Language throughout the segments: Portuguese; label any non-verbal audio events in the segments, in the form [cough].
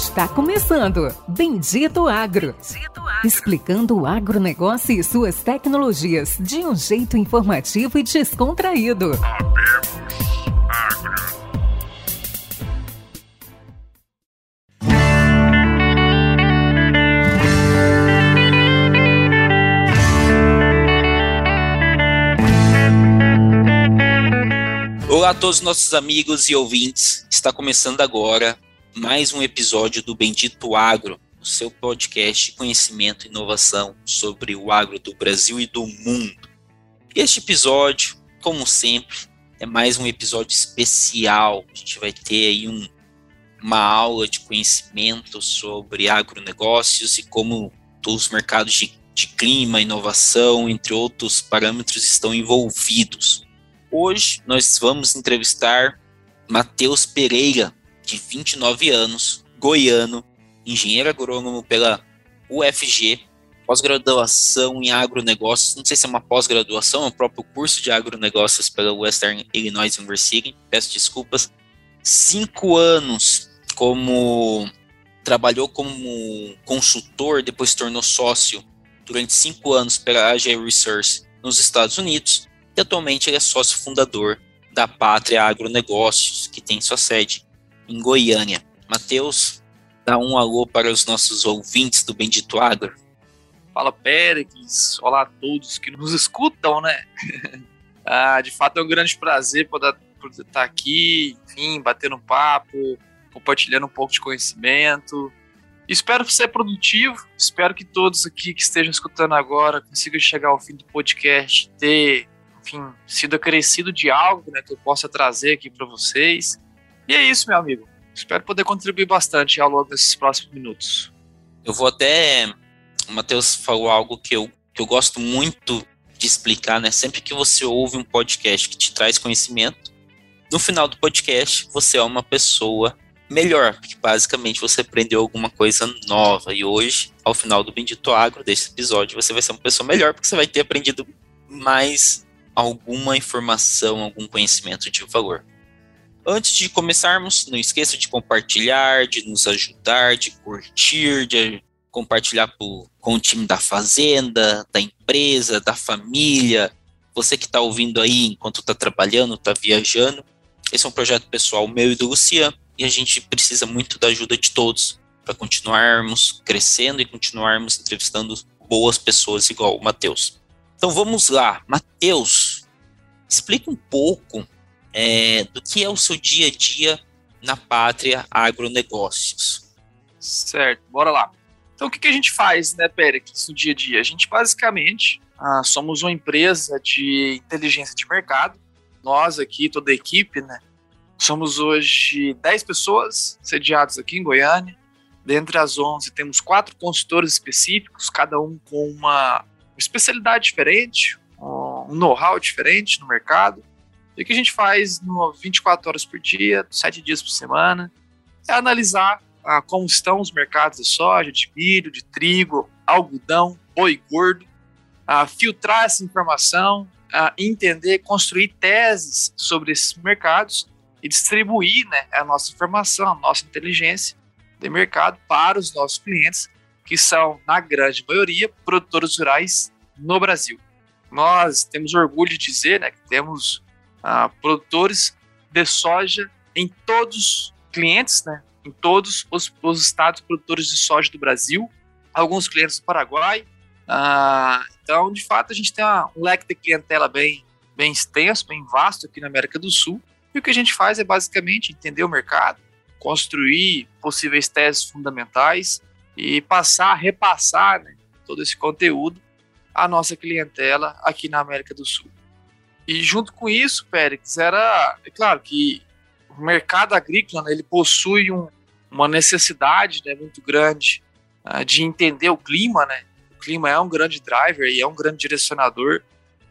Está começando Bendito Agro. Bendito Agro. Explicando o agronegócio e suas tecnologias de um jeito informativo e descontraído. Olá a todos os nossos amigos e ouvintes. Está começando agora mais um episódio do Bendito Agro, o seu podcast de conhecimento e inovação sobre o agro do Brasil e do mundo. Este episódio, como sempre, é mais um episódio especial. A gente vai ter aí um, uma aula de conhecimento sobre agronegócios e como os mercados de, de clima, inovação, entre outros parâmetros, estão envolvidos. Hoje nós vamos entrevistar Matheus Pereira, de 29 anos, goiano, engenheiro agrônomo pela UFG, pós-graduação em agronegócios, não sei se é uma pós-graduação, é o próprio curso de agronegócios pela Western Illinois University, peço desculpas, cinco anos como trabalhou como consultor, depois se tornou sócio durante cinco anos pela AG Research nos Estados Unidos, e atualmente ele é sócio fundador da Pátria Agronegócios, que tem sua sede em Goiânia. Matheus, dá um alô para os nossos ouvintes do Bendito Agro. Fala, Péricles. Olá a todos que nos escutam, né? [laughs] ah, de fato é um grande prazer poder, poder estar aqui, enfim, batendo papo, compartilhando um pouco de conhecimento. Espero ser produtivo, espero que todos aqui que estejam escutando agora consigam chegar ao fim do podcast, ter enfim, sido acrescido de algo né, que eu possa trazer aqui para vocês. E é isso, meu amigo. Espero poder contribuir bastante ao longo desses próximos minutos. Eu vou até. O Matheus falou algo que eu, que eu gosto muito de explicar, né? Sempre que você ouve um podcast que te traz conhecimento, no final do podcast você é uma pessoa melhor, porque basicamente você aprendeu alguma coisa nova. E hoje, ao final do Bendito Agro, desse episódio, você vai ser uma pessoa melhor, porque você vai ter aprendido mais alguma informação, algum conhecimento de valor. Antes de começarmos, não esqueça de compartilhar, de nos ajudar, de curtir, de compartilhar pro, com o time da fazenda, da empresa, da família, você que está ouvindo aí enquanto está trabalhando, está viajando. Esse é um projeto pessoal meu e do Lucian e a gente precisa muito da ajuda de todos para continuarmos crescendo e continuarmos entrevistando boas pessoas igual o Matheus. Então vamos lá, Matheus, explica um pouco é, do que é o seu dia a dia na Pátria Agronegócios. Certo, bora lá. Então o que, que a gente faz, né, Péricles, no dia a dia? A gente basicamente ah, somos uma empresa de inteligência de mercado. Nós aqui, toda a equipe, né, somos hoje 10 pessoas sediadas aqui em Goiânia. Dentre as 11 temos quatro consultores específicos, cada um com uma especialidade diferente, um know-how diferente no mercado. O que a gente faz no 24 horas por dia, 7 dias por semana, é analisar ah, como estão os mercados de soja, de milho, de trigo, algodão, boi gordo, ah, filtrar essa informação, ah, entender, construir teses sobre esses mercados e distribuir né, a nossa informação, a nossa inteligência de mercado para os nossos clientes que são, na grande maioria, produtores rurais no Brasil. Nós temos orgulho de dizer né, que temos ah, produtores de soja em todos os clientes, né, em todos os, os, estados produtores de soja do Brasil, alguns clientes do Paraguai. Ah, então, de fato, a gente tem uma, um leque de clientela bem, bem extenso, bem vasto aqui na América do Sul. E o que a gente faz é basicamente entender o mercado, construir possíveis teses fundamentais e passar, repassar né, todo esse conteúdo à nossa clientela aqui na América do Sul. E junto com isso, Pérez, era, é claro que o mercado agrícola né, ele possui um, uma necessidade né, muito grande uh, de entender o clima, né? O clima é um grande driver e é um grande direcionador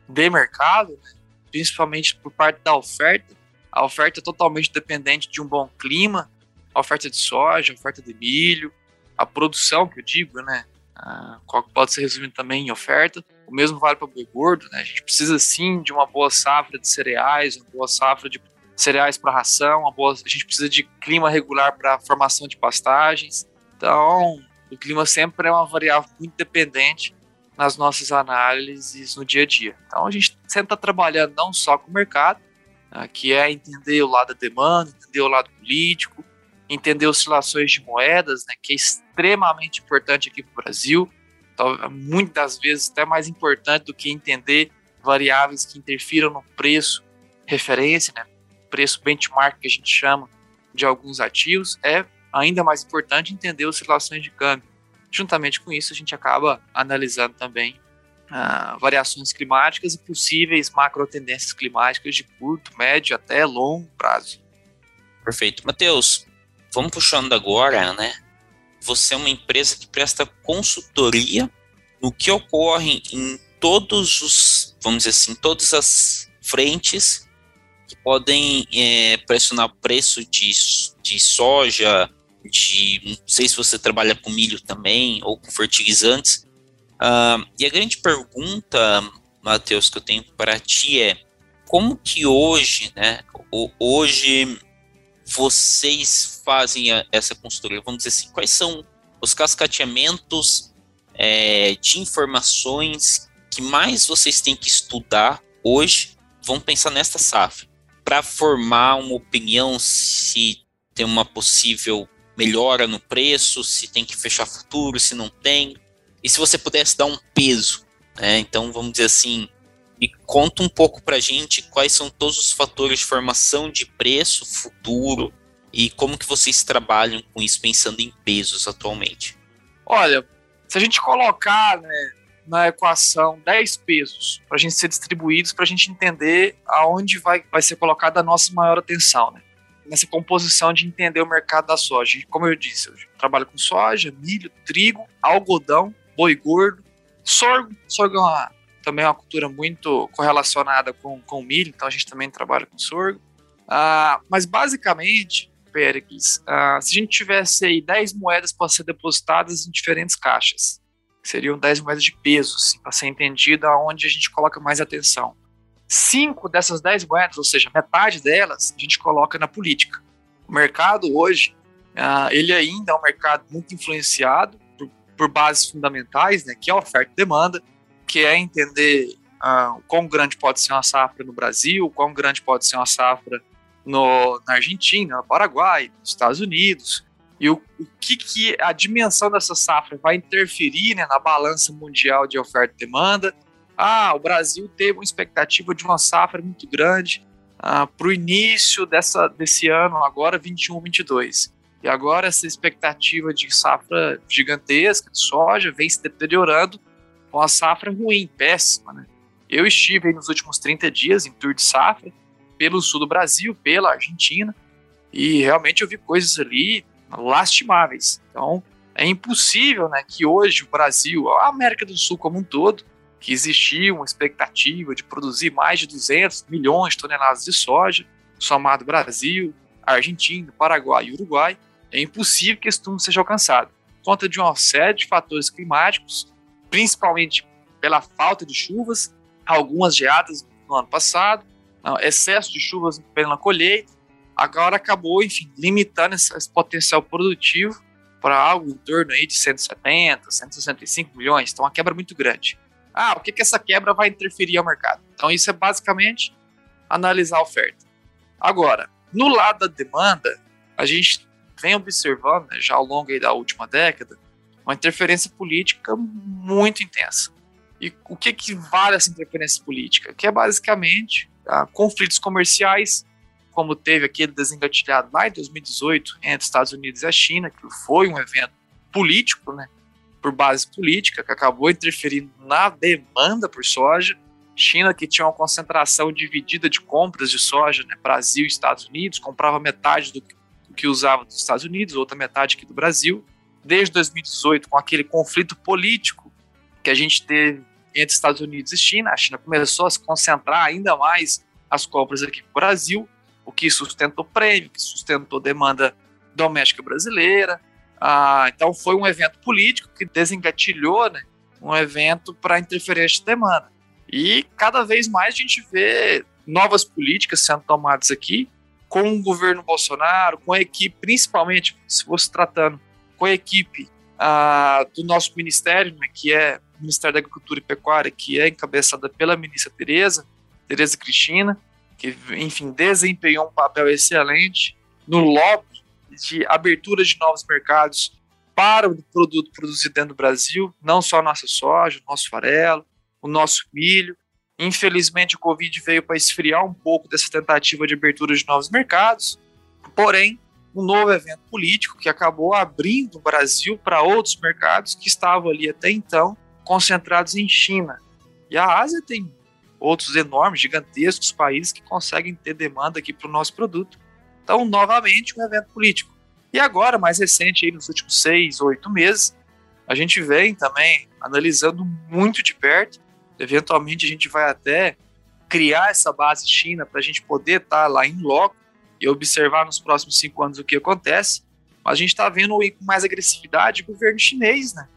de mercado, né, principalmente por parte da oferta. A oferta é totalmente dependente de um bom clima, a oferta de soja, a oferta de milho, a produção, que eu digo, né? Ah, qual pode ser resumido também em oferta. O mesmo vale para o boi gordo, né? A gente precisa sim de uma boa safra de cereais, uma boa safra de cereais para ração, boa, a gente precisa de clima regular para formação de pastagens. Então, o clima sempre é uma variável muito dependente nas nossas análises no dia a dia. Então, a gente sempre está trabalhando não só com o mercado, né, que é entender o lado da demanda, entender o lado político, entender oscilações de moedas, né, que é extremamente importante aqui para o Brasil. Muitas vezes até mais importante do que entender variáveis que interfiram no preço referência, né, preço benchmark que a gente chama de alguns ativos, é ainda mais importante entender oscilações de câmbio. Juntamente com isso, a gente acaba analisando também ah, variações climáticas e possíveis macro tendências climáticas de curto, médio até longo prazo. Perfeito. Matheus, vamos puxando agora, né? Você é uma empresa que presta consultoria no que ocorre em todos os, vamos dizer assim, todas as frentes que podem é, pressionar o preço de, de soja, de não sei se você trabalha com milho também ou com fertilizantes. Uh, e a grande pergunta, Matheus, que eu tenho para ti é como que hoje, né? Hoje vocês fazem a, essa consultoria? Vamos dizer assim, quais são os cascateamentos é, de informações que mais vocês têm que estudar hoje? Vamos pensar nesta safra para formar uma opinião se tem uma possível melhora no preço, se tem que fechar futuro, se não tem. E se você pudesse dar um peso, né? Então vamos dizer assim, me conta um pouco para a gente quais são todos os fatores de formação de preço futuro e como que vocês trabalham com isso pensando em pesos atualmente. Olha, se a gente colocar né, na equação 10 pesos para a gente ser distribuídos, para a gente entender aonde vai, vai ser colocada a nossa maior atenção, né? Nessa composição de entender o mercado da soja. Como eu disse, eu trabalho com soja, milho, trigo, algodão, boi gordo, sorgo. Sorgo é uma, também é uma cultura muito correlacionada com, com milho, então a gente também trabalha com sorgo. Ah, mas basicamente, Péricles, ah, se a gente tivesse aí 10 moedas para ser depositadas em diferentes caixas, seriam 10 moedas de peso, assim, para ser entendido aonde a gente coloca mais atenção. Cinco dessas 10 moedas, ou seja, metade delas, a gente coloca na política. O mercado hoje, uh, ele ainda é um mercado muito influenciado por, por bases fundamentais, né, que é oferta e demanda, que é entender uh, quão grande pode ser uma safra no Brasil, quão grande pode ser uma safra no, na Argentina, no Paraguai, nos Estados Unidos, e o, o que, que a dimensão dessa safra vai interferir né, na balança mundial de oferta e demanda. Ah, o Brasil teve uma expectativa de uma safra muito grande ah, para o início dessa, desse ano, agora 21, 22. E agora essa expectativa de safra gigantesca de soja vem se deteriorando com a safra ruim, péssima. Né? Eu estive nos últimos 30 dias em tour de safra pelo sul do Brasil, pela Argentina, e realmente eu vi coisas ali lastimáveis. Então, é impossível né, que hoje o Brasil, a América do Sul como um todo, que existia uma expectativa de produzir mais de 200 milhões de toneladas de soja, somado Brasil, Argentina, Paraguai e Uruguai, é impossível que esse número seja alcançado. Por conta de uma série de fatores climáticos, principalmente pela falta de chuvas, algumas geadas no ano passado, excesso de chuvas pela colheita, agora acabou, enfim, limitando esse, potencial produtivo para algo em torno aí de 170, 165 milhões. Então, uma quebra muito grande. Ah, o que, que essa quebra vai interferir ao mercado? Então, isso é basicamente analisar a oferta. Agora, no lado da demanda, a gente vem observando, né, já ao longo da última década, uma interferência política muito intensa. E o que, que vale essa interferência política? Que é basicamente ah, conflitos comerciais como teve aquele desengatilhado lá em 2018 entre Estados Unidos e a China, que foi um evento político, né, por base política, que acabou interferindo na demanda por soja. China, que tinha uma concentração dividida de compras de soja, né, Brasil e Estados Unidos, comprava metade do que usava dos Estados Unidos, outra metade aqui do Brasil. Desde 2018, com aquele conflito político que a gente teve entre Estados Unidos e China, a China começou a se concentrar ainda mais as compras aqui no Brasil o que sustentou prêmio, que sustentou demanda doméstica brasileira. Ah, então foi um evento político que desengatilhou né, um evento para interferência de demanda. E cada vez mais a gente vê novas políticas sendo tomadas aqui com o governo Bolsonaro, com a equipe, principalmente se fosse tratando com a equipe ah, do nosso ministério, né, que é o Ministério da Agricultura e Pecuária, que é encabeçada pela ministra Tereza, Tereza Cristina, que, enfim, desempenhou um papel excelente no lobby de abertura de novos mercados para o produto produzido dentro do Brasil, não só a nossa soja, o nosso farelo, o nosso milho. Infelizmente, o Covid veio para esfriar um pouco dessa tentativa de abertura de novos mercados, porém, um novo evento político que acabou abrindo o Brasil para outros mercados que estavam ali até então concentrados em China. E a Ásia tem outros enormes, gigantescos países que conseguem ter demanda aqui para o nosso produto. Então, novamente, um evento político. E agora, mais recente, aí, nos últimos seis, oito meses, a gente vem também analisando muito de perto. Eventualmente, a gente vai até criar essa base China para a gente poder estar tá lá em loco e observar nos próximos cinco anos o que acontece. Mas a gente está vendo com mais agressividade o governo chinês, né?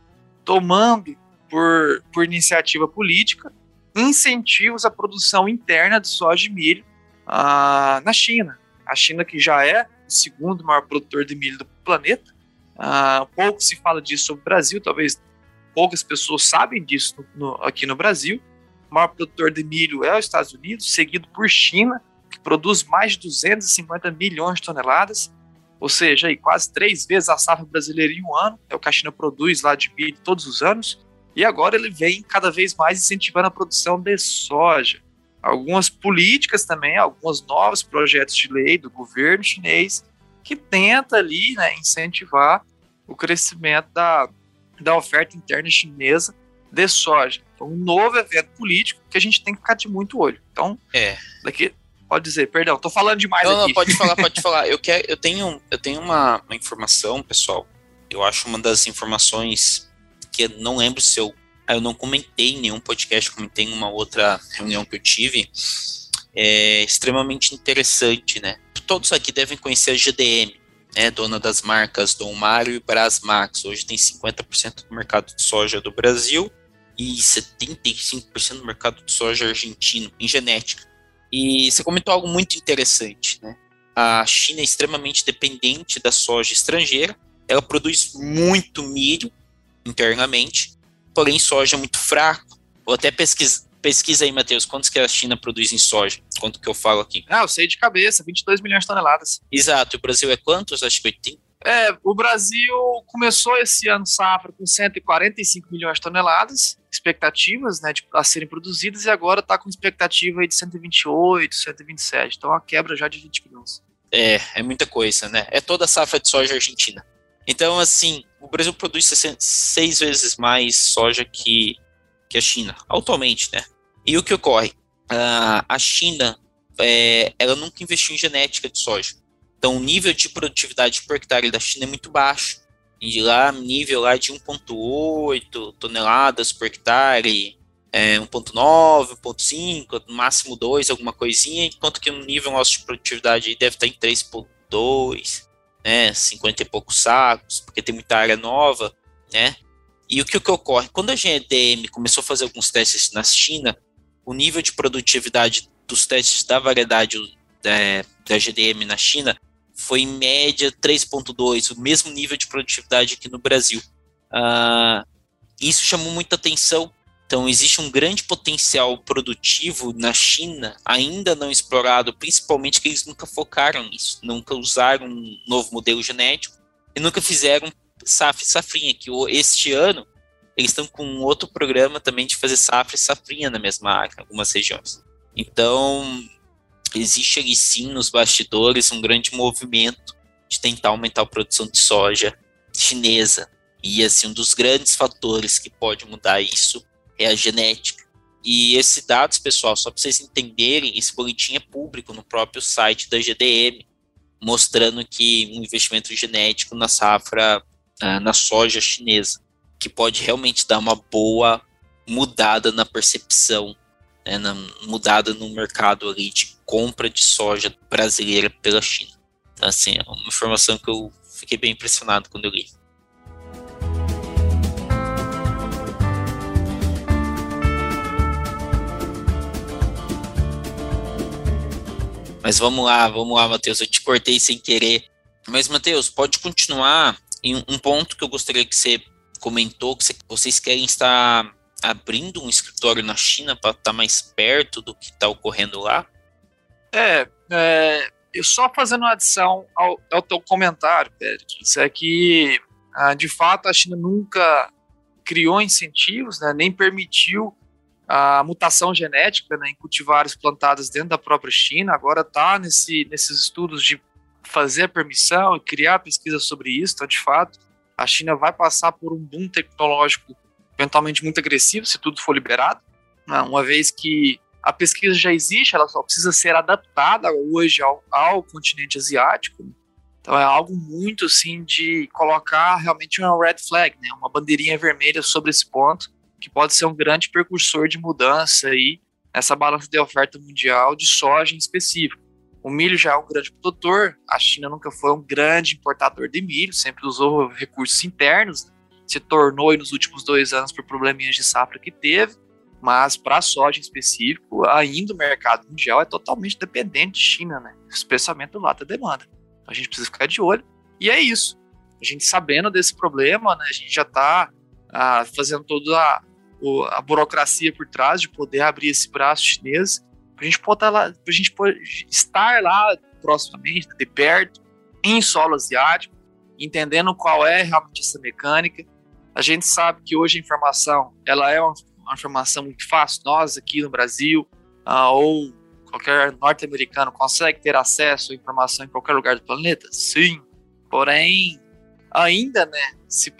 Tomando por, por iniciativa política incentivos à produção interna de soja e milho ah, na China. A China, que já é o segundo maior produtor de milho do planeta, ah, pouco se fala disso sobre o Brasil, talvez poucas pessoas sabem disso no, no, aqui no Brasil. O maior produtor de milho é os Estados Unidos, seguido por China, produz mais de 250 milhões de toneladas, ou seja, aí, quase três vezes a safra brasileira em um ano, é o que a China produz lá de milho todos os anos. E agora ele vem cada vez mais incentivando a produção de soja. Algumas políticas também, alguns novos projetos de lei do governo chinês que tenta ali né, incentivar o crescimento da, da oferta interna chinesa de soja. Então, um novo evento político que a gente tem que ficar de muito olho. Então, é. daqui, pode dizer, perdão, tô falando demais não, aqui. Não, pode falar, pode [laughs] falar. Eu, quero, eu tenho, eu tenho uma, uma informação, pessoal. Eu acho uma das informações que eu não lembro se eu. Eu não comentei em nenhum podcast, comentei em uma outra reunião que eu tive. É extremamente interessante, né? Todos aqui devem conhecer a GDM, né? Dona das marcas Dom Mário e Brasmax. Hoje tem 50% do mercado de soja do Brasil e 75% do mercado de soja argentino em genética. E você comentou algo muito interessante, né? A China é extremamente dependente da soja estrangeira. Ela produz muito milho internamente, porém soja é muito fraco. Vou até pesquisar, pesquisa aí, Matheus, quantos que a China produz em soja? Quanto que eu falo aqui? Ah, eu sei de cabeça, 22 milhões de toneladas. Exato, e o Brasil é quantos? Acho que 80. É, o Brasil começou esse ano safra com 145 milhões de toneladas, expectativas né, de, a serem produzidas, e agora está com expectativa de 128, 127. Então, a quebra já de 20 milhões. É, é muita coisa, né? É toda a safra de soja argentina. Então, assim, o Brasil produz seis vezes mais soja que, que a China, atualmente, né? E o que ocorre? Uh, a China, é, ela nunca investiu em genética de soja. Então, o nível de produtividade por hectare da China é muito baixo. E lá, nível lá de 1,8 toneladas por hectare, é, 1,9, 1,5, no máximo 2, alguma coisinha, enquanto que o nível nosso de produtividade deve estar em 3,2 né, 50 e poucos sacos, porque tem muita área nova, né? E o que, o que ocorre? Quando a GDM começou a fazer alguns testes na China, o nível de produtividade dos testes da variedade da, da GDM na China foi em média 3,2, o mesmo nível de produtividade aqui no Brasil. Uh, isso chamou muita atenção então, existe um grande potencial produtivo na China, ainda não explorado, principalmente que eles nunca focaram nisso, nunca usaram um novo modelo genético e nunca fizeram safra e safrinha, que este ano eles estão com outro programa também de fazer safra e safrinha na mesma área, em algumas regiões. Então, existe ali sim nos bastidores um grande movimento de tentar aumentar a produção de soja chinesa. E assim, um dos grandes fatores que pode mudar isso é a genética. E esses dados, pessoal, só para vocês entenderem, esse boletim é público no próprio site da GDM, mostrando que um investimento genético na safra, uh, na soja chinesa, que pode realmente dar uma boa mudada na percepção, né, na, mudada no mercado ali de compra de soja brasileira pela China. Então, assim, é uma informação que eu fiquei bem impressionado quando eu li. Mas vamos lá, vamos lá, Matheus. Eu te cortei sem querer. Mas, Matheus, pode continuar em um ponto que eu gostaria que você comentou, que vocês querem estar abrindo um escritório na China para estar mais perto do que está ocorrendo lá? É, é, eu só fazendo adição ao, ao teu comentário, Pérez, é que ah, de fato a China nunca criou incentivos, né, nem permitiu a mutação genética né, em cultivares plantados dentro da própria China. Agora está nesse, nesses estudos de fazer a permissão e criar pesquisa sobre isso. Então, de fato, a China vai passar por um boom tecnológico eventualmente muito agressivo se tudo for liberado, né? uma vez que a pesquisa já existe, ela só precisa ser adaptada hoje ao, ao continente asiático. Então é algo muito assim de colocar realmente uma red flag, né? uma bandeirinha vermelha sobre esse ponto, que pode ser um grande precursor de mudança aí nessa balança de oferta mundial de soja em específico. O milho já é um grande produtor, a China nunca foi um grande importador de milho, sempre usou recursos internos, se tornou nos últimos dois anos por probleminhas de safra que teve, mas para a soja em específico, ainda o mercado mundial é totalmente dependente de China, né? especialmente do lado da demanda. Então a gente precisa ficar de olho. E é isso. A gente sabendo desse problema, né, a gente já está ah, fazendo toda a, a, burocracia por trás de poder abrir esse braço chinês, para a gente poder lá, pra gente estar lá proximamente, de perto, em solo asiático, entendendo qual é realmente essa mecânica. A gente sabe que hoje a informação ela é uma, informação muito fácil. Nós aqui no Brasil ah, ou qualquer norte-americano consegue ter acesso à informação em qualquer lugar do planeta? Sim. Porém, ainda, né, se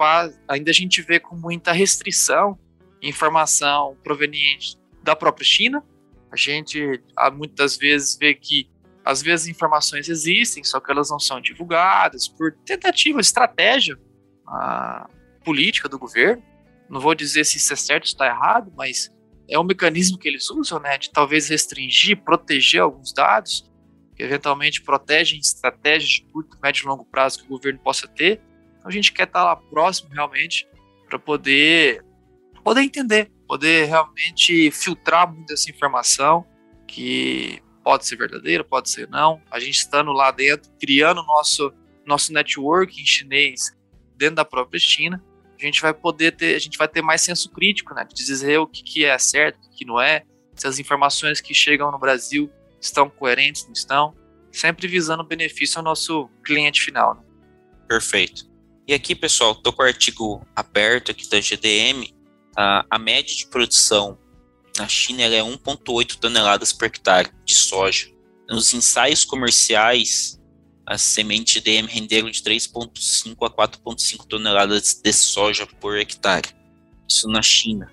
ainda a gente vê com muita restrição informação proveniente da própria China. A gente muitas vezes vê que às vezes informações existem, só que elas não são divulgadas por tentativa, estratégia a, política do governo. Não vou dizer se isso é certo ou está errado, mas é um mecanismo que eles usam, né, de talvez restringir, proteger alguns dados, que eventualmente protegem estratégias de curto, médio e longo prazo que o governo possa ter. Então a gente quer estar lá próximo realmente para poder poder entender, poder realmente filtrar muito essa informação que pode ser verdadeira, pode ser não. A gente estando lá dentro, criando nosso nosso network em chinês dentro da própria China, a gente vai poder ter, a gente vai ter mais senso crítico, né, de dizer o que, que é certo, o que não é, se as informações que chegam no Brasil estão coerentes, não estão, sempre visando benefício ao nosso cliente final. Né? Perfeito. E aqui, pessoal, estou com o artigo aberto aqui da GDM. A, a média de produção na China é 1,8 toneladas por hectare de soja. Nos ensaios comerciais, as sementes de DM renderam de 3,5 a 4,5 toneladas de soja por hectare. Isso na China.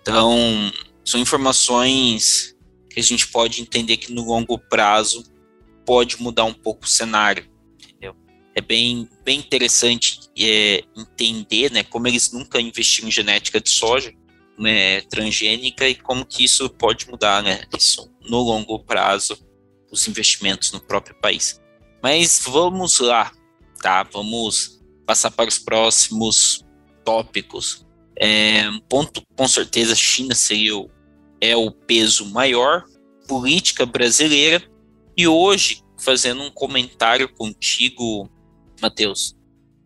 Então, são informações que a gente pode entender que no longo prazo pode mudar um pouco o cenário. Entendeu? É bem, bem interessante é, entender né, como eles nunca investiram em genética de soja né, transgênica e como que isso pode mudar né, isso no longo prazo, os investimentos no próprio país. Mas vamos lá, tá? Vamos passar para os próximos tópicos. É, ponto, com certeza, China seria o, é o peso maior, política brasileira, e hoje, fazendo um comentário contigo, Matheus,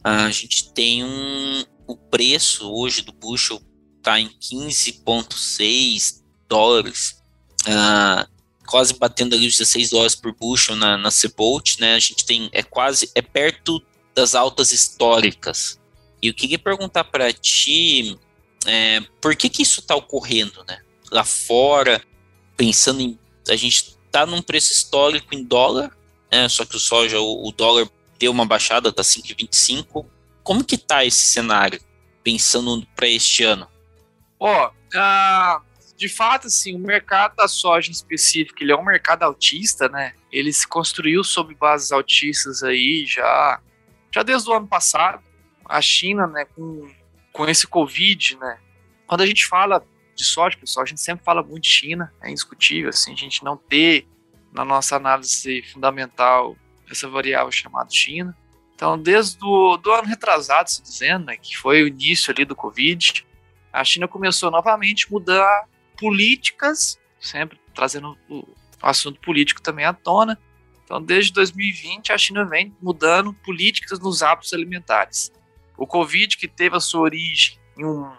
a gente tem um, o preço hoje do bushel está em 15,6 dólares. Uh, quase batendo ali os 16 dólares por bushel na, na Cebolt, né? A gente tem é quase é perto das altas históricas. E eu queria perguntar para ti, é, por que que isso está ocorrendo, né? Lá fora, pensando em a gente tá num preço histórico em dólar, né? Só que o soja, o, o dólar deu uma baixada, tá 5,25. Como que tá esse cenário pensando para este ano? Ó, oh, uh, de fato, assim, o mercado da soja em específico, ele é um mercado autista, né? Ele se construiu sob bases autistas aí já, já desde o ano passado. A China, né, com, com esse Covid, né? Quando a gente fala de soja, pessoal, a gente sempre fala muito de China, é indiscutível, assim, a gente não ter na nossa análise fundamental essa variável chamada China. Então, desde o do ano retrasado, se dizendo, né, que foi o início ali do Covid, a China começou novamente a mudar políticas, sempre trazendo o assunto político também à tona, Então, desde 2020, a China vem mudando políticas nos hábitos alimentares. O Covid, que teve a sua origem em um,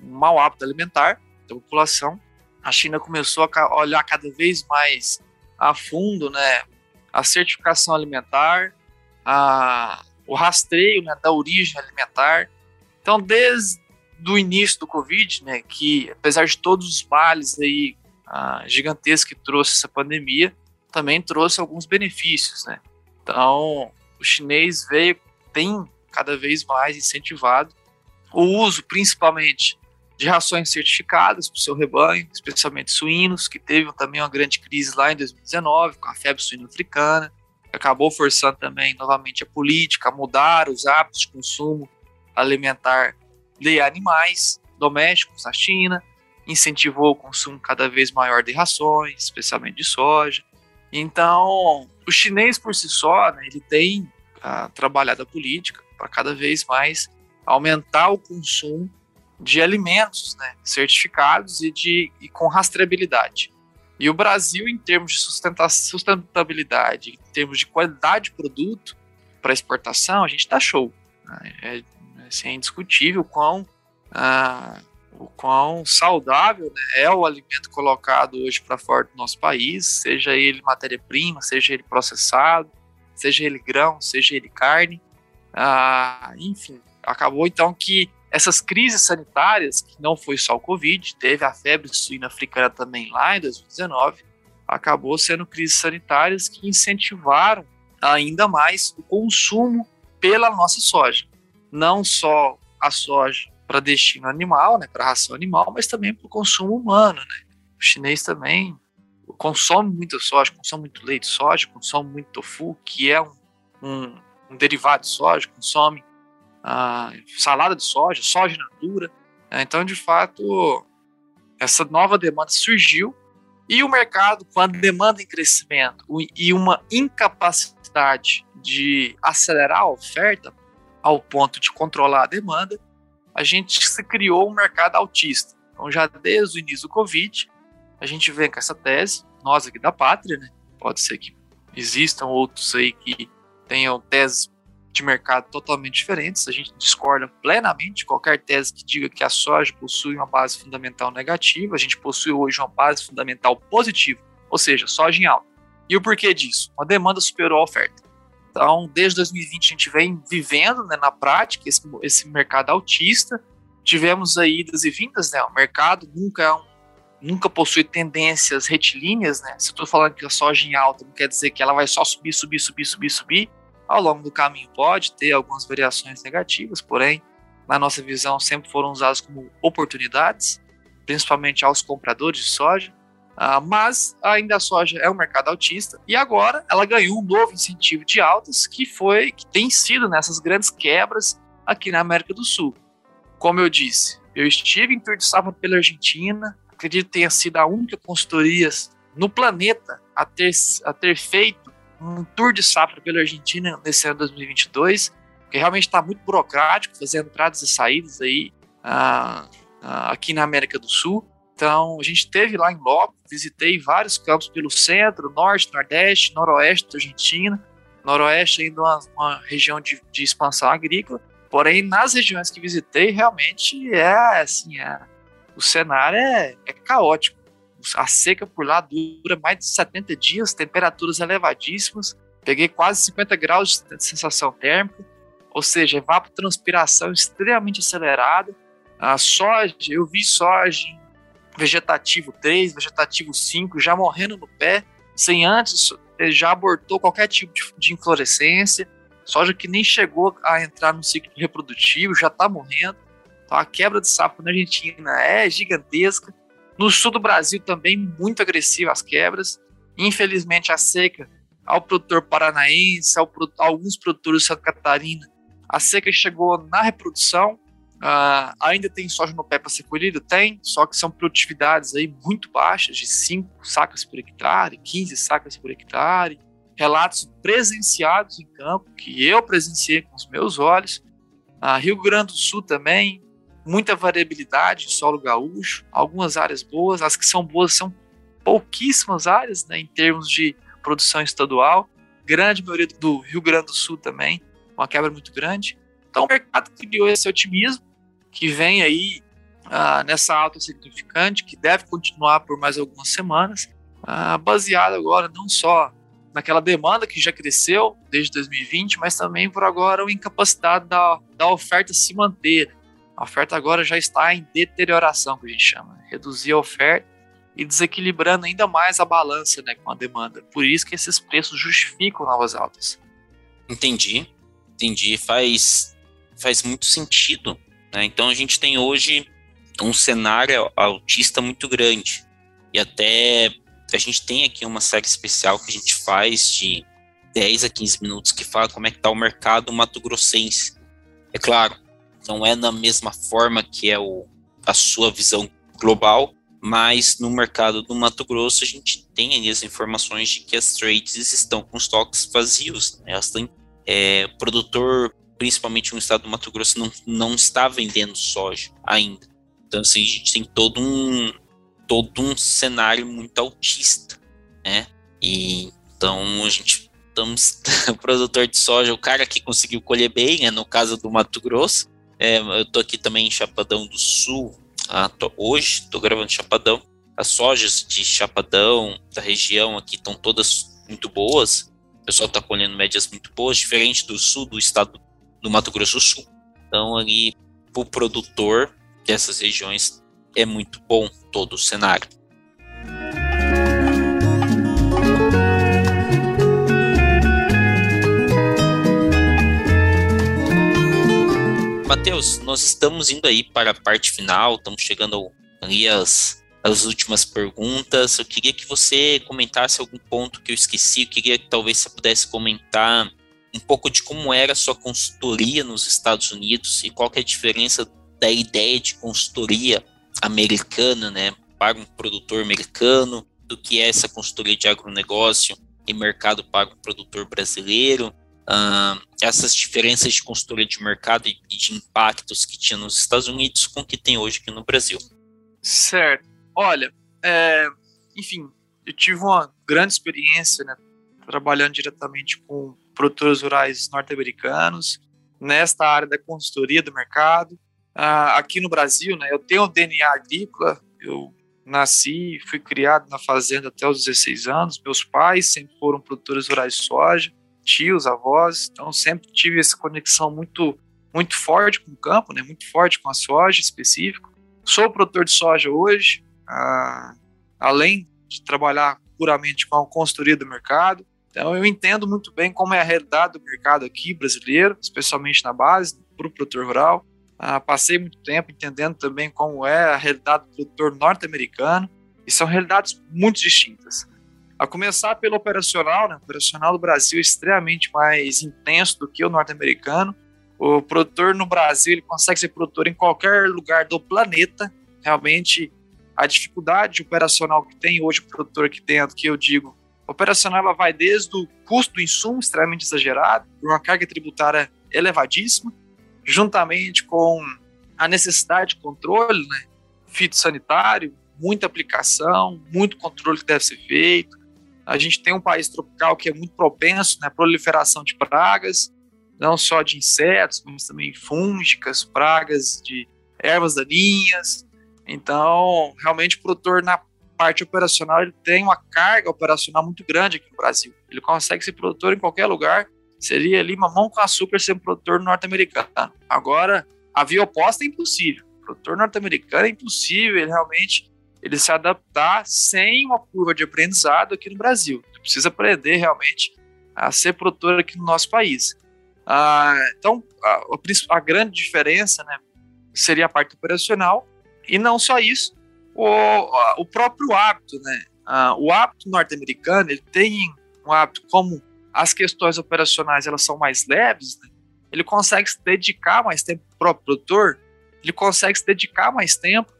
mau hábito alimentar da população, a China começou a olhar cada vez mais a fundo né, a certificação alimentar, a, o rastreio né, da origem alimentar. Então, desde o início do Covid, né, que apesar de todos os males aí, gigantescos que trouxe essa pandemia, também trouxe alguns benefícios. Né? Então, o chinês veio, tem cada vez mais incentivado o uso, principalmente, de rações certificadas para o seu rebanho, especialmente suínos, que teve também uma grande crise lá em 2019 com a febre suína africana, acabou forçando também novamente a política a mudar os hábitos de consumo alimentar de animais domésticos na China, incentivou o consumo cada vez maior de rações, especialmente de soja. Então, o chinês por si só, né, ele tem trabalhado a política para cada vez mais aumentar o consumo de alimentos né, certificados e, de, e com rastreabilidade. E o Brasil, em termos de sustentabilidade, em termos de qualidade de produto para exportação, a gente está show. Né? É, assim, é indiscutível o quão, ah, o quão saudável né, é o alimento colocado hoje para fora do nosso país, seja ele matéria-prima, seja ele processado, seja ele grão, seja ele carne. Ah, enfim, acabou então que essas crises sanitárias, que não foi só o Covid, teve a febre suína africana também lá em 2019, acabou sendo crises sanitárias que incentivaram ainda mais o consumo pela nossa soja. Não só a soja para destino animal, né, para ração animal, mas também para o consumo humano. Né? O chinês também consome muita soja, consome muito leite de soja, consome muito tofu, que é um, um, um derivado de soja, consome salada de soja, soja natura. Né? Então, de fato, essa nova demanda surgiu e o mercado, com a demanda em crescimento e uma incapacidade de acelerar a oferta ao ponto de controlar a demanda, a gente se criou um mercado autista. Então, já desde o início do Covid, a gente vem com essa tese, nós aqui da Pátria, né? pode ser que existam outros aí que tenham teses de mercado totalmente diferentes. A gente discorda plenamente de qualquer tese que diga que a soja possui uma base fundamental negativa. A gente possui hoje uma base fundamental positiva, ou seja, soja em alta. E o porquê disso? Uma demanda superou a oferta. Então, desde 2020 a gente vem vivendo né, na prática esse, esse mercado autista. Tivemos aí idas e vindas, né? O mercado nunca é um, nunca possui tendências retilíneas, né? Se eu estou falando que a soja em alta, não quer dizer que ela vai só subir, subir, subir, subir, subir. Ao longo do caminho pode ter algumas variações negativas, porém, na nossa visão, sempre foram usadas como oportunidades, principalmente aos compradores de soja. Uh, mas ainda a soja é um mercado altista e agora ela ganhou um novo incentivo de altas que foi que tem sido nessas grandes quebras aqui na América do Sul. Como eu disse, eu estive em tour de safra pela Argentina, acredito que tenha sido a única consultoria no planeta a ter, a ter feito um tour de safra pela Argentina nesse ano 2022, que realmente está muito burocrático, fazendo entradas e saídas aí uh, uh, aqui na América do Sul. Então, a gente teve lá em loco, visitei vários campos pelo centro, norte, nordeste, noroeste da Argentina, noroeste ainda uma, uma região de, de, expansão agrícola. Porém, nas regiões que visitei, realmente é assim, é, o cenário é, é caótico a seca por lá dura mais de 70 dias, temperaturas elevadíssimas. Peguei quase 50 graus de sensação térmica, ou seja, evapotranspiração extremamente acelerada. A soja, eu vi soja vegetativo 3, vegetativo 5, já morrendo no pé, sem antes já abortou qualquer tipo de, de inflorescência. Soja que nem chegou a entrar no ciclo reprodutivo, já está morrendo. Então a quebra de safra na Argentina é gigantesca. No sul do Brasil também muito agressivo as quebras. Infelizmente a seca ao produtor paranaense, ao, alguns produtores de Santa Catarina, a seca chegou na reprodução. Uh, ainda tem soja no pé para ser colhido? Tem, só que são produtividades aí muito baixas, de 5 sacas por hectare, 15 sacas por hectare. Relatos presenciados em campo, que eu presenciei com os meus olhos. Uh, Rio Grande do Sul também, muita variabilidade de solo gaúcho, algumas áreas boas, as que são boas são pouquíssimas áreas, né, em termos de produção estadual, grande maioria do Rio Grande do Sul também, uma quebra muito grande. Então o mercado criou esse otimismo que vem aí ah, nessa alta significante, que deve continuar por mais algumas semanas, ah, baseado agora não só naquela demanda que já cresceu desde 2020, mas também por agora a incapacidade da, da oferta se manter. A oferta agora já está em deterioração, que a gente chama. Né? Reduzir a oferta e desequilibrando ainda mais a balança né, com a demanda. Por isso que esses preços justificam novas altas. Entendi, entendi. Faz, faz muito sentido. Né? Então a gente tem hoje um cenário autista muito grande. E até a gente tem aqui uma série especial que a gente faz de 10 a 15 minutos que fala como é que está o mercado mato-grossense. É claro, não é na mesma forma que é o, a sua visão global, mas no mercado do Mato Grosso a gente tem ali as informações de que as trades estão com estoques vazios. Né? Elas têm, é, o produtor, principalmente no estado do Mato Grosso, não, não está vendendo soja ainda. Então, assim, a gente tem todo um, todo um cenário muito autista, né? E então a gente estamos [laughs] o produtor de soja, o cara que conseguiu colher bem, né, no caso do Mato Grosso. É, eu tô aqui também em Chapadão do Sul, ah, tô, hoje estou gravando Chapadão. As sojas de Chapadão da região aqui estão todas muito boas. O pessoal está colhendo médias muito boas, diferente do sul do estado do Mato Grosso do Sul. Então ali para o produtor dessas regiões é muito bom todo o cenário. Matheus, nós estamos indo aí para a parte final, estamos chegando ali às, às últimas perguntas. Eu queria que você comentasse algum ponto que eu esqueci, eu queria que talvez você pudesse comentar um pouco de como era a sua consultoria nos Estados Unidos e qual é a diferença da ideia de consultoria americana, né, para um produtor americano, do que é essa consultoria de agronegócio e mercado para um produtor brasileiro, uh, essas diferenças de consultoria de mercado e de impactos que tinha nos Estados Unidos com o que tem hoje aqui no Brasil. Certo. Olha, é, enfim, eu tive uma grande experiência né, trabalhando diretamente com produtores rurais norte-americanos nesta área da consultoria do mercado ah, aqui no Brasil, né, eu tenho DNA agrícola, eu nasci, fui criado na fazenda até os 16 anos, meus pais sempre foram produtores rurais de soja, tios, avós, então sempre tive essa conexão muito muito forte com o campo, né, muito forte com a soja específico. Sou produtor de soja hoje, ah, além de trabalhar puramente com a consultoria do mercado, então eu entendo muito bem como é a realidade do mercado aqui brasileiro, especialmente na base, para o produtor rural. Ah, passei muito tempo entendendo também como é a realidade do produtor norte-americano, e são realidades muito distintas. A começar pelo operacional, né? o operacional do Brasil é extremamente mais intenso do que o norte-americano. O produtor no Brasil ele consegue ser produtor em qualquer lugar do planeta. Realmente, a dificuldade operacional que tem hoje o produtor aqui dentro, que eu digo, operacional ela vai desde o custo do insumo extremamente exagerado, uma carga tributária elevadíssima, juntamente com a necessidade de controle né, fitossanitário, muita aplicação, muito controle que deve ser feito. A gente tem um país tropical que é muito propenso à né, proliferação de pragas, não só de insetos, mas também fúngicas, pragas de ervas daninhas. Então, realmente, o produtor na parte operacional ele tem uma carga operacional muito grande aqui no Brasil. Ele consegue ser produtor em qualquer lugar seria ali mamão com açúcar ser um produtor norte-americano. Agora, a via oposta é impossível. O produtor norte-americano é impossível ele realmente ele se adaptar sem uma curva de aprendizado aqui no Brasil. Ele precisa aprender realmente a ser produtor aqui no nosso país. Ah, então, a, a, grande diferença né, seria a parte operacional, e não só isso, o, o próprio hábito. Né? Ah, o hábito norte-americano ele tem um hábito como as questões operacionais elas são mais leves, né? ele consegue se dedicar mais tempo para o produtor, ele consegue se dedicar mais tempo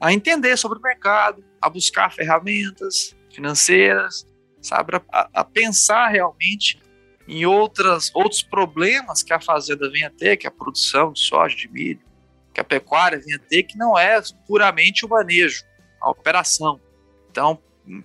a entender sobre o mercado, a buscar ferramentas financeiras, sabe, a, a pensar realmente em outras, outros problemas que a fazenda vem a ter, que a produção de soja, de milho, que a pecuária vem a ter, que não é puramente o manejo, a operação. Então,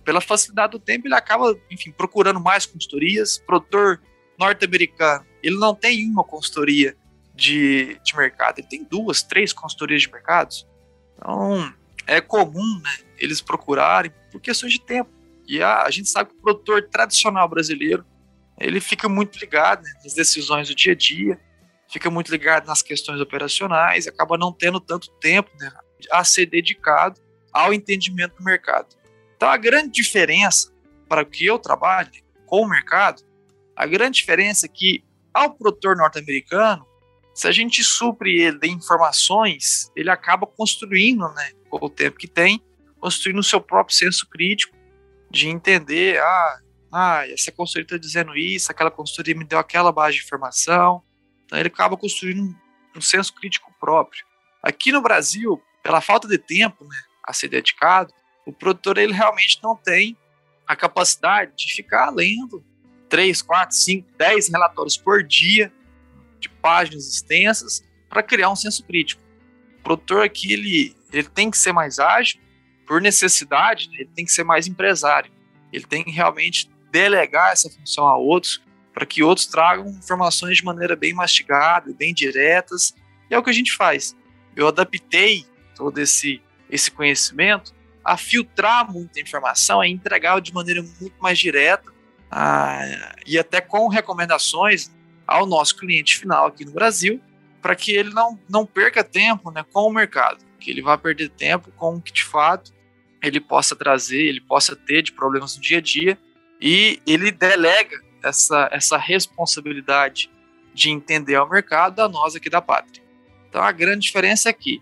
pela facilidade do tempo, ele acaba, enfim, procurando mais consultorias. Produtor norte-americano, ele não tem uma consultoria de, de mercado, ele tem duas, três consultorias de mercados. Então, é comum né, eles procurarem por questões de tempo. E a, a gente sabe que o produtor tradicional brasileiro, ele fica muito ligado né, nas decisões do dia a dia, fica muito ligado nas questões operacionais, acaba não tendo tanto tempo né, a ser dedicado ao entendimento do mercado. Então, a grande diferença para o que eu trabalho com o mercado, a grande diferença é que ao produtor norte-americano, se a gente supre ele de informações, ele acaba construindo, né, com o tempo que tem, construindo o seu próprio senso crítico de entender, ah, ah essa consultoria está dizendo isso, aquela consultoria me deu aquela base de informação. Então ele acaba construindo um, senso crítico próprio. Aqui no Brasil, pela falta de tempo né, a ser dedicado, o produtor ele realmente não tem a capacidade de ficar lendo 3, 4, 5, 10 relatórios por dia de páginas extensas para criar um senso crítico. O produtor aqui ele, ele tem que ser mais ágil, por necessidade, ele tem que ser mais empresário. Ele tem que realmente delegar essa função a outros para que outros tragam informações de maneira bem mastigada, bem diretas. E é o que a gente faz. Eu adaptei todo esse, esse conhecimento a filtrar muita informação, a entregar de maneira muito mais direta a, e até com recomendações ao nosso cliente final aqui no Brasil, para que ele não, não perca tempo né, com o mercado, que ele vá perder tempo com o que de fato ele possa trazer, ele possa ter de problemas no dia a dia, e ele delega essa, essa responsabilidade de entender o mercado a nós aqui da pátria. Então a grande diferença é que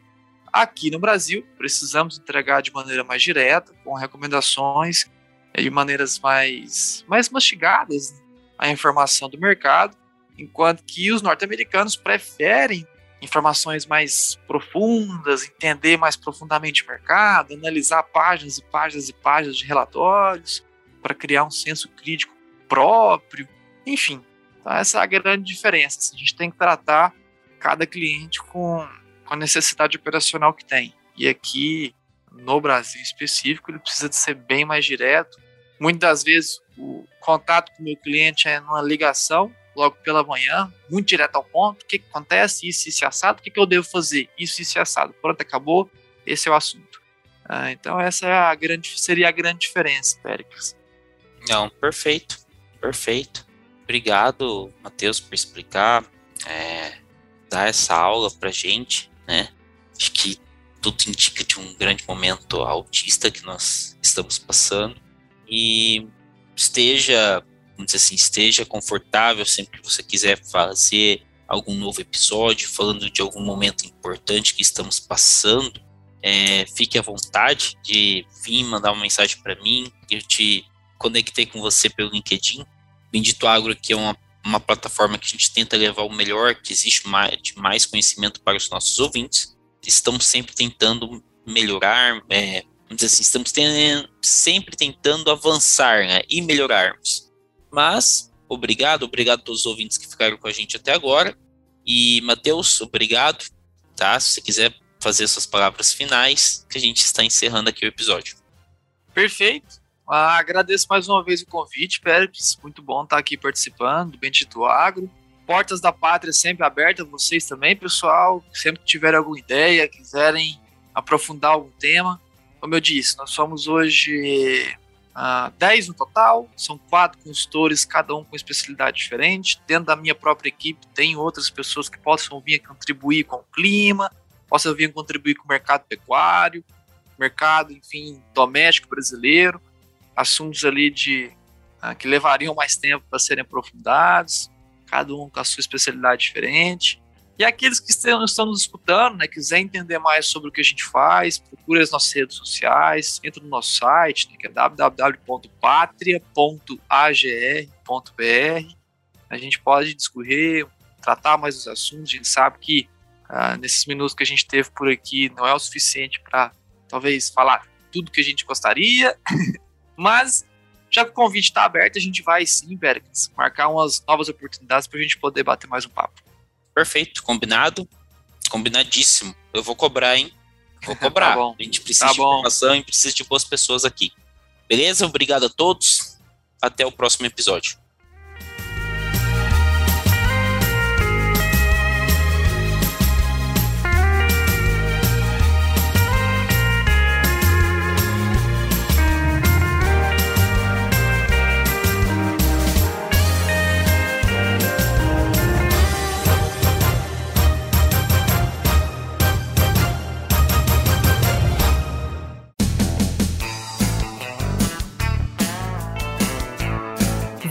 Aqui no Brasil, precisamos entregar de maneira mais direta, com recomendações de maneiras mais, mais mastigadas a informação do mercado, enquanto que os norte-americanos preferem informações mais profundas, entender mais profundamente o mercado, analisar páginas e páginas e páginas de relatórios para criar um senso crítico próprio, enfim. Então essa é a grande diferença. A gente tem que tratar cada cliente com com a necessidade operacional que tem. E aqui, no Brasil específico, ele precisa de ser bem mais direto. Muitas das vezes, o contato com o meu cliente é numa ligação, logo pela manhã, muito direto ao ponto. O que, que acontece? Isso, isso e assado. O que, que eu devo fazer? Isso, isso e assado. Pronto, acabou. Esse é o assunto. Ah, então, essa é a grande, seria a grande diferença, Péricles. Não, perfeito. Perfeito. Obrigado, Matheus, por explicar, é, dar essa aula pra gente né? Acho que tudo indica de um grande momento autista que nós estamos passando e esteja, vamos dizer assim, esteja confortável sempre que você quiser fazer algum novo episódio falando de algum momento importante que estamos passando. É, fique à vontade de vir mandar uma mensagem para mim. Eu te conectei com você pelo LinkedIn. Bendito Agro aqui é uma uma plataforma que a gente tenta levar o melhor que existe mais, de mais conhecimento para os nossos ouvintes. Estamos sempre tentando melhorar, é, vamos dizer assim, estamos sempre tentando avançar né, e melhorarmos. Mas, obrigado, obrigado a todos os ouvintes que ficaram com a gente até agora. E, Matheus, obrigado. Tá? Se você quiser fazer suas palavras finais, que a gente está encerrando aqui o episódio. Perfeito. Ah, agradeço mais uma vez o convite, Pérez. Muito bom estar aqui participando do Bendito Agro. Portas da Pátria sempre abertas, vocês também, pessoal. Sempre que tiverem alguma ideia, quiserem aprofundar algum tema. Como eu disse, nós somos hoje ah, 10 no total, são quatro consultores, cada um com especialidade diferente. Dentro da minha própria equipe, tem outras pessoas que possam vir contribuir com o clima, possam vir contribuir com o mercado pecuário, mercado, enfim, doméstico brasileiro assuntos ali de uh, que levariam mais tempo para serem aprofundados, cada um com a sua especialidade diferente. E aqueles que estão, estão nos escutando, né, quiser entender mais sobre o que a gente faz, procure as nossas redes sociais, entre no nosso site, né, que é www.patria.agr.br. A gente pode discorrer, tratar mais os assuntos. A gente sabe que uh, nesses minutos que a gente teve por aqui não é o suficiente para talvez falar tudo que a gente gostaria, [laughs] Mas, já que o convite está aberto, a gente vai sim, Bergs, marcar umas novas oportunidades para a gente poder bater mais um papo. Perfeito, combinado. Combinadíssimo. Eu vou cobrar, hein? Vou cobrar. [laughs] tá bom. A gente precisa tá de informação e precisa de boas pessoas aqui. Beleza? Obrigado a todos. Até o próximo episódio.